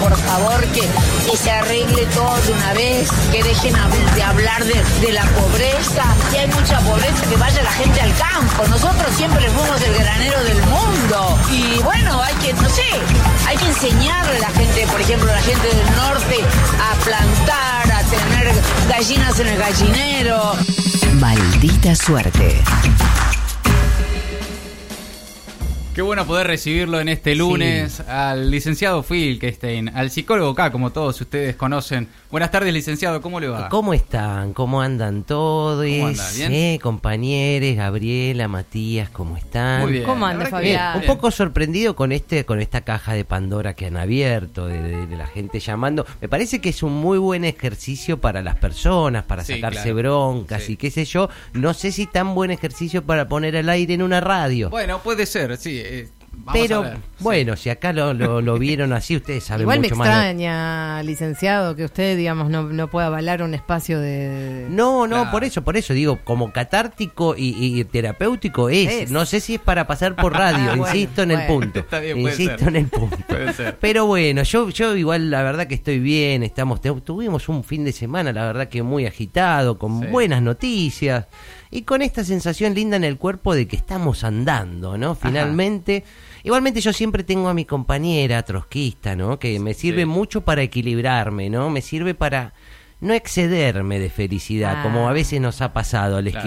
Por favor, que, que se arregle todo de una vez, que dejen de hablar de, de la pobreza. Si hay mucha pobreza, que vaya la gente al campo. Nosotros siempre fuimos el granero del mundo. Y bueno, hay que, no sé, hay que enseñarle a la gente, por ejemplo, a la gente del norte, a plantar, a tener gallinas en el gallinero. Maldita suerte. Qué bueno poder recibirlo en este lunes al licenciado Filkestein, al psicólogo K, como todos ustedes conocen. Buenas tardes, licenciado, ¿cómo le va? ¿Cómo están? ¿Cómo andan todos? ¿Cómo anda? ¿Bien? Eh, compañeros, Gabriela, Matías, ¿cómo están? Muy bien. ¿Cómo anda, Fabián? un poco sorprendido con este con esta caja de Pandora que han abierto, de, de- de la gente llamando. Me parece que es un muy buen ejercicio para las personas, para Sí, sacarse claro. broncas Sí. y qué sé yo. No sé si tan buen ejercicio para poner al aire en una radio. Bueno, puede ser, sí. Eh, vamos Pero a ver. bueno, si acá lo, lo- lo vieron así, ustedes saben Igual me mucho más. de- extraña, licenciado, que usted, digamos, no, no pueda avalar un espacio de... No, no, Claro. por eso, por eso digo, como catártico y, y terapéutico es. Es. No sé si es para pasar por radio, Ah, bueno, insisto en el punto. Está bien, puede insisto ser. en el punto. Puede ser. Pero bueno, yo, yo igual la verdad que estoy bien, estamos, tuvimos un fin de semana, la verdad que muy agitado, con Sí. buenas noticias y con esta sensación linda en el cuerpo de que estamos andando, ¿no? Finalmente. Igualmente yo siempre tengo a mi compañera trotskista, ¿no? Que me sirve Sí. mucho para equilibrarme, ¿no? Me sirve para no excederme de felicidad, Ah. como a veces nos ha pasado a los Claro.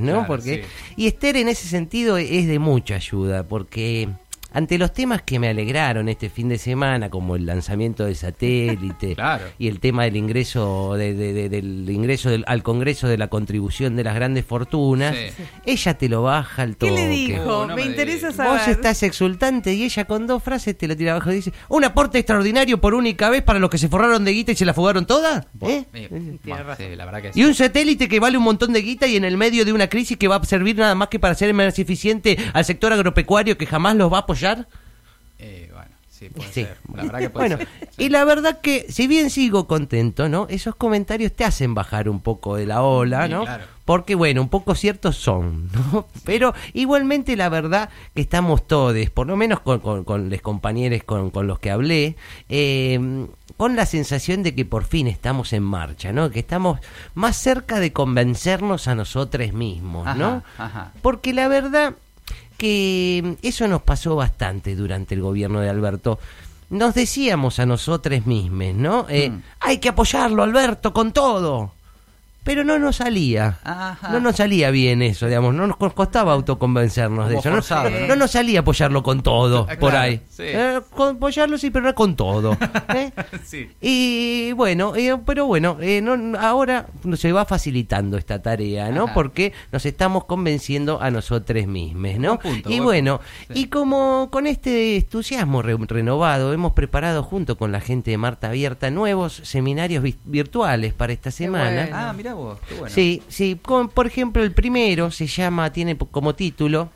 ¿no? Claro, porque sí. y Esther en ese sentido es de mucha ayuda, porque ante los temas que me alegraron este fin de semana, como el lanzamiento del satélite Claro. y el tema del ingreso de- de- de- del ingreso del- al Congreso de la contribución de las grandes fortunas, Sí. ella te lo baja al ¿Qué toque. le dijo? Oh, no me, me interesa saber. Vos estás exultante y ella con dos frases te lo tira abajo y dice, un aporte extraordinario por única vez para los que se forraron de guita y se la fugaron toda. ¿Eh? Eh, sí, la verdad que sí. Y un satélite que vale un montón de guita y en el medio de una crisis que va a servir nada más que para ser más eficiente al sector agropecuario que jamás los va a apoyar. Eh, bueno, sí, puede Sí. ser. La verdad que puede Bueno, ser. y la verdad que si bien sigo contento, ¿no? Esos comentarios te hacen bajar un poco de la ola, Sí, ¿no? claro. Porque bueno, un poco ciertos son, ¿no? Pero igualmente la verdad que estamos todos, por lo menos con, con, con los compañeros con, con los que hablé, eh, con la sensación de que por fin estamos en marcha, ¿no? Que estamos más cerca de convencernos a nosotros mismos, ¿no? Ajá, ajá. Porque la verdad que eso nos pasó bastante durante el gobierno de Alberto. Nos decíamos a nosotros mismos, ¿no? Eh, Mm. Hay que apoyarlo, Alberto, con todo. Pero no nos salía. Ajá. No nos salía bien eso, digamos. No nos co- costaba autoconvencernos de eso. No, forzado, no- ¿no? no nos salía apoyarlo con todo, Ah, por claro, ahí. sí. Eh, con- apoyarlo sí, pero no con todo. ¿eh? Sí. Y bueno, eh, pero bueno, no, ahora se va facilitando esta tarea, ¿no? Ajá. Porque nos estamos convenciendo a nosotros mismos, ¿no? Punto, y buen bueno, sí. y como con este entusiasmo re- renovado, hemos preparado junto con la gente de Marta Abierta nuevos seminarios vi- virtuales para esta semana. bueno. Ah, mira vos, qué bueno. Sí, sí, por ejemplo, el primero se llama, tiene como título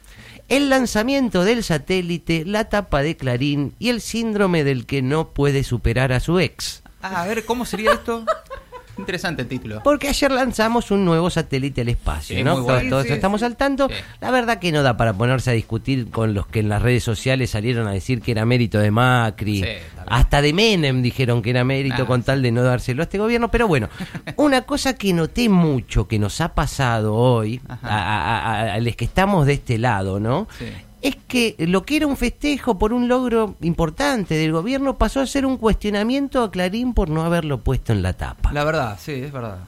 El lanzamiento del satélite, la tapa de Clarín y el síndrome del que no puede superar a su ex. Ah, a ver, ¿cómo sería esto? Interesante el título. Porque ayer lanzamos un nuevo satélite al espacio, Sí, ¿no? muy Todos- bueno. todos Sí, sí, estamos al tanto. Sí. La verdad que no da para ponerse a discutir con los que en las redes sociales salieron a decir que era mérito de Macri. Hasta de Menem dijeron que era mérito con sí. tal de no dárselo a este gobierno. Pero bueno, una cosa que noté mucho que nos ha pasado hoy, Ajá. a, a- a- a los que estamos de este lado, ¿no? Es que lo que era un festejo por un logro importante del gobierno pasó a ser un cuestionamiento a Clarín por no haberlo puesto en la tapa. La verdad, sí, es verdad.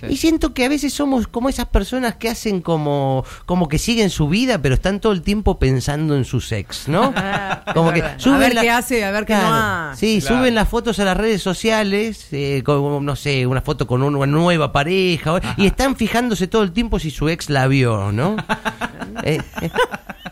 Sí. Y siento que a veces somos como esas personas que hacen como, como que siguen su vida, pero están todo el tiempo pensando en su sex, ¿no? Como que suben A ver la- qué hace, a ver qué no. Sí, Claro. suben las fotos a las redes sociales, eh, como, no sé, una foto con una nueva pareja, y están fijándose todo el tiempo si su ex la vio, ¿no? Eh, eh,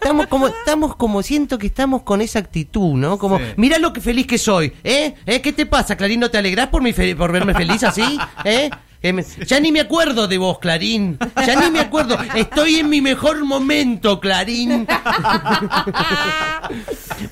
Estamos como, estamos como, siento que estamos con esa actitud, ¿no? Como, Sí. mira lo que feliz que soy, ¿eh? ¿Eh? ¿Qué te pasa, Clarín? ¿No te alegrás por, mi fe- por verme feliz así? ¿Eh? Me- ya ni me acuerdo de vos, Clarín. Ya ni me acuerdo. Estoy en mi mejor momento, Clarín.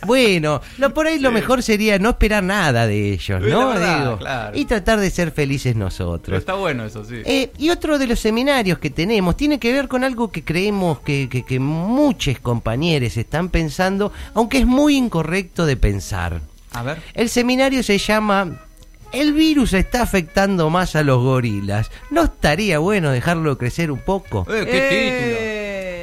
bueno, lo, por ahí lo mejor sería no esperar nada de ellos, ¿no? verdad, Digo, claro. Y tratar de ser felices Pero nosotros. está bueno eso, sí. Eh, y otro de los seminarios que tenemos tiene que ver con algo que creemos que, que, que muchos compañeros están pensando, aunque es muy incorrecto de pensar. A ver. El seminario se llama El virus está afectando más a los gorilas. ¿No estaría bueno dejarlo crecer un poco? Eh, ¿Qué Eh. título?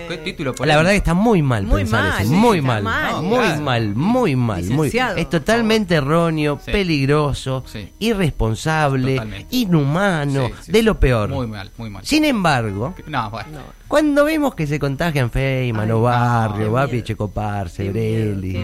¿Qué título? La verdad que está muy mal Muy pensar mal, eso. sí, Muy mal, muy Claro. mal, muy mal. Muy, es totalmente erróneo, Sí. peligroso, Sí. irresponsable, Totalmente. inhumano, de lo peor. Muy mal, muy mal. Sin embargo, No, bueno. cuando vemos que se contagian Feynman, Ay, Barrio, Bapi. Checopar, Sebrelli.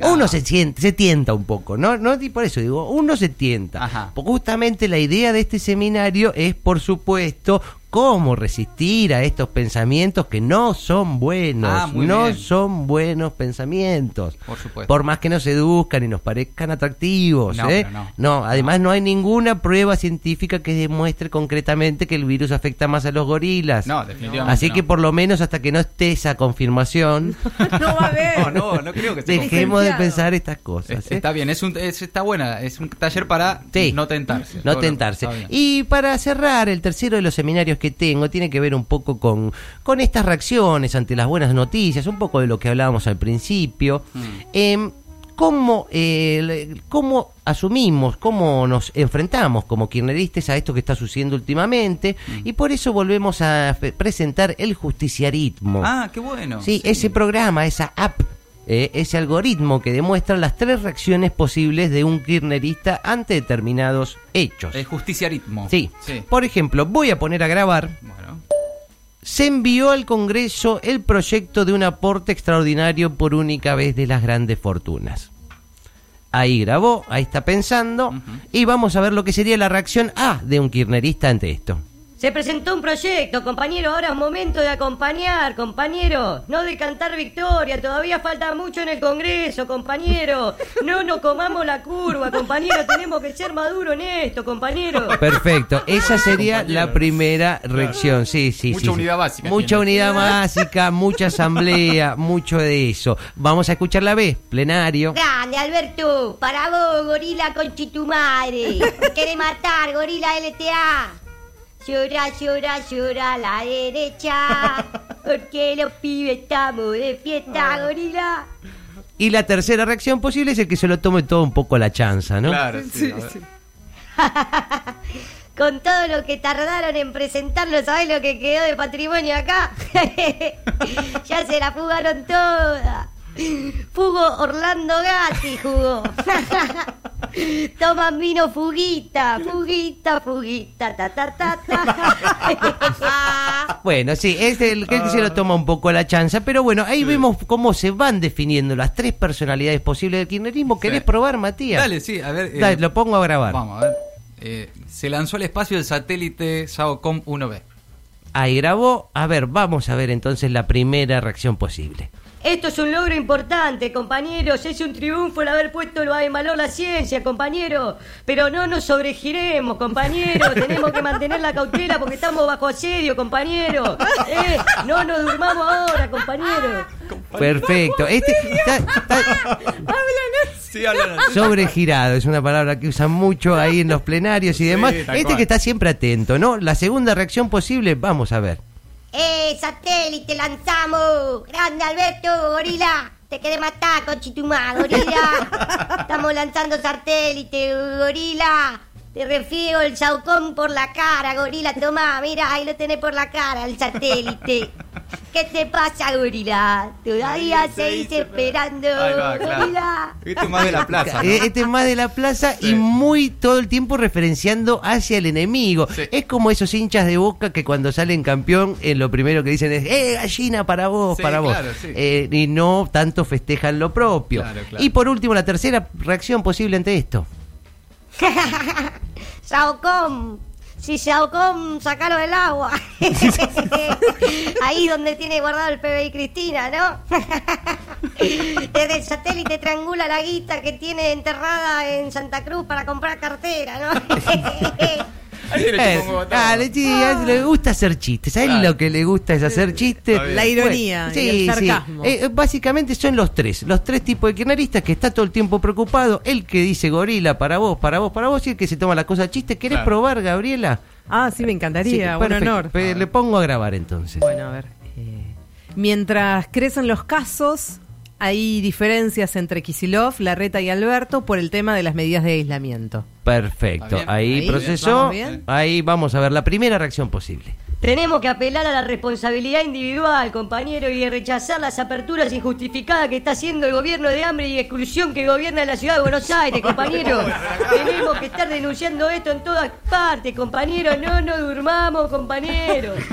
Uno se siente, se tienta un poco, ¿no? No y por eso digo, uno se tienta. Ajá. Porque justamente la idea de este seminario es, por supuesto, cómo resistir a estos pensamientos que no son buenos, Ah, no bien. son buenos pensamientos. Por supuesto. Por más que nos seduzcan y nos parezcan atractivos, No, ¿eh? pero no. además no. hay ninguna prueba científica que demuestre concretamente que el virus afecta más a los gorilas. No, definitivamente. Así no. que por lo menos hasta que no esté esa confirmación, No va a haber. No, no, no creo que sea dejemos de pensar estas cosas. Es- ¿eh? Está bien, es un, es- está buena, es un taller para Sí. no tentarse. No tentarse. Y para cerrar, el tercero de los seminarios que tengo tiene que ver un poco con, con estas reacciones ante las buenas noticias, un poco de lo que hablábamos al principio. Mm. Em, ¿Cómo, eh, ¿Cómo asumimos, cómo nos enfrentamos como kirchneristas a esto que está sucediendo últimamente? Mm. Y por eso volvemos a presentar el justiciarismo. Ah, qué bueno. Sí, ese programa, esa app, eh, ese algoritmo que demuestra las tres reacciones posibles de un kirchnerista ante determinados hechos. El justiciarismo. Sí. Sí. Por ejemplo, voy a poner a grabar. Bueno. Se envió al Congreso el proyecto de un aporte extraordinario por única vez de las grandes fortunas. Ahí grabó, ahí está pensando, y vamos a ver lo que sería la reacción A de un kirchnerista ante esto. Se presentó un proyecto, compañero. Ahora es momento de acompañar, compañero. No de cantar victoria. Todavía falta mucho en el Congreso, compañero. No nos comamos la curva, compañero. Tenemos que ser maduros en esto, compañero. Perfecto, esa sería la primera reacción. Sí, sí, Mucha sí, sí. unidad básica Mucha tiene. unidad básica, mucha asamblea, mucho de eso. Vamos a escuchar la B, plenario. Grande, Alberto. Para vos, gorila conchitumadre. Quiere matar, gorila LTA. Llora, llora, llora a la derecha. Porque los pibes estamos de fiesta, gorila. Y la tercera reacción posible es el que se lo tome todo un poco a la chanza, ¿no? Claro, sí. Con todo lo que tardaron en presentarlo, ¿sabés lo que quedó de patrimonio acá? ya se la fugaron toda. Fugo Orlando Gatti jugó. Toman vino fuguita, fuguita, fuguita, ta ta ta ta. Bueno, sí, es el que se lo toma un poco a la chanza, pero bueno, ahí vemos cómo se van definiendo las tres personalidades posibles del kirchnerismo. ¿Querés Sí. probar, Matías? Dale, sí, a ver. eh, Dale, lo pongo a grabar. Vamos, a ver. Eh, se lanzó al espacio el satélite SAOCOM 1B. Ahí grabó. A ver, vamos a ver entonces la primera reacción posible. Esto es un logro importante, compañeros. Es un triunfo el haber puesto en valor la ciencia, compañeros. Pero no nos sobregiremos, compañeros. Tenemos que mantener la cautela porque estamos bajo asedio, compañeros. Eh, no nos durmamos ahora, compañeros. Perfecto. Este está, está Sí, hablan sobregirado, es una palabra que usan mucho ahí en los plenarios y demás. Este cual. que está siempre atento, ¿no? La segunda reacción posible, vamos a ver. ¡Eh, satélite, lanzamos! ¡Grande Alberto, gorila! Te querés matar, conchitumá, gorila. Estamos lanzando satélite, gorila. Te refiero el saucón por la cara, gorila. Tomá, mira, ahí lo tenés por la cara, el satélite. ¿Qué te pasa, gorila? Todavía seguís esperando, Ahí va, claro. gorila. Este es más de la plaza. ¿no? Eh, Este es más de la plaza Sí. y muy todo el tiempo referenciando hacia el enemigo. Sí. Es como esos hinchas de boca que cuando salen campeón, eh, lo primero que dicen es, ¡eh, gallina para vos, Sí, para vos! claro, sí. Eh, y no tanto festejan lo propio. Claro, claro. Y por último, la tercera reacción posible ante esto. Saucom. Si Saucom, sacalo del agua. Ahí donde tiene guardado el PBI Cristina, ¿no? Desde el satélite triangula la guita que tiene enterrada en Santa Cruz para comprar cartera, ¿no? Ahí le Eh, chupa un huevo todo. dale, sí, a él le gusta hacer chistes. A él Claro. lo que le gusta es hacer chistes. La ironía Bueno, y el sarcasmo. Eh, básicamente son los tres, los tres tipos de kirchneristas que está todo el tiempo preocupado. El que dice gorila para vos, para vos, para vos, y el que se toma la cosa chiste. ¿Querés Claro. probar, Gabriela? Ah, sí, me encantaría. Sí, Buen perfecto. honor. Le pongo a grabar entonces. Bueno, a ver. eh, mientras crecen los casos, hay diferencias entre Kisilov, Larreta y Alberto por el tema de las medidas de aislamiento. Perfecto. Ahí, Ahí, procesó. Ahí vamos a ver la primera reacción posible. Tenemos que apelar a la responsabilidad individual, compañero, y rechazar las aperturas injustificadas que está haciendo el gobierno de hambre y exclusión que gobierna la ciudad de Buenos Aires, compañero. Tenemos que estar denunciando esto en todas partes, compañero. No nos durmamos, compañero.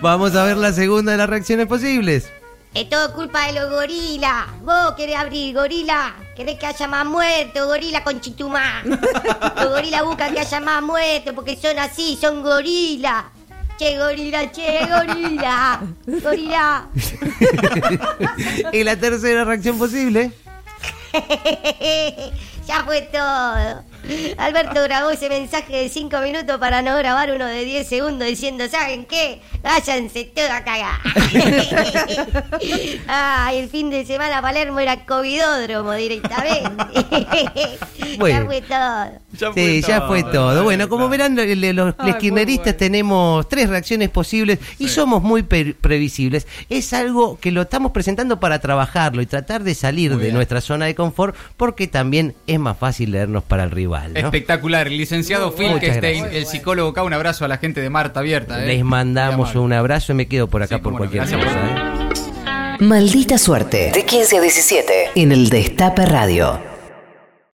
Vamos a ver la segunda de las reacciones posibles. Es todo culpa de los gorilas. Vos querés abrir, gorila. Querés que haya más muertos, gorila con chitumá. Los gorilas buscan que haya más muertos porque son así, son gorilas. Che, gorila, che, gorila. Gorila. y la tercera reacción posible. ya fue todo. Alberto grabó ese mensaje de 5 minutos para no grabar uno de 10 segundos diciendo, ¿saben qué? Váyanse toda a cagar. Ay, el fin de semana Palermo era covidódromo directamente. Bueno. Ya fue todo. sí, ya fue todo. Bueno, como verán, los Ay, kirchneristas muy bueno. tenemos tres reacciones posibles y somos muy previsibles. Es algo que lo estamos presentando para trabajarlo y tratar de salir Muy de bien. nuestra zona de confort porque también es más fácil leernos para el rival. ¿No? Espectacular. Licenciado Phil. Kestein, el psicólogo acá. Un abrazo a la gente de Marta Abierta. ¿eh? Les mandamos un abrazo y me quedo por acá Sí, por no. cualquier cosa. ¿eh? Maldita suerte. De 15 a 17. En el Destape Radio.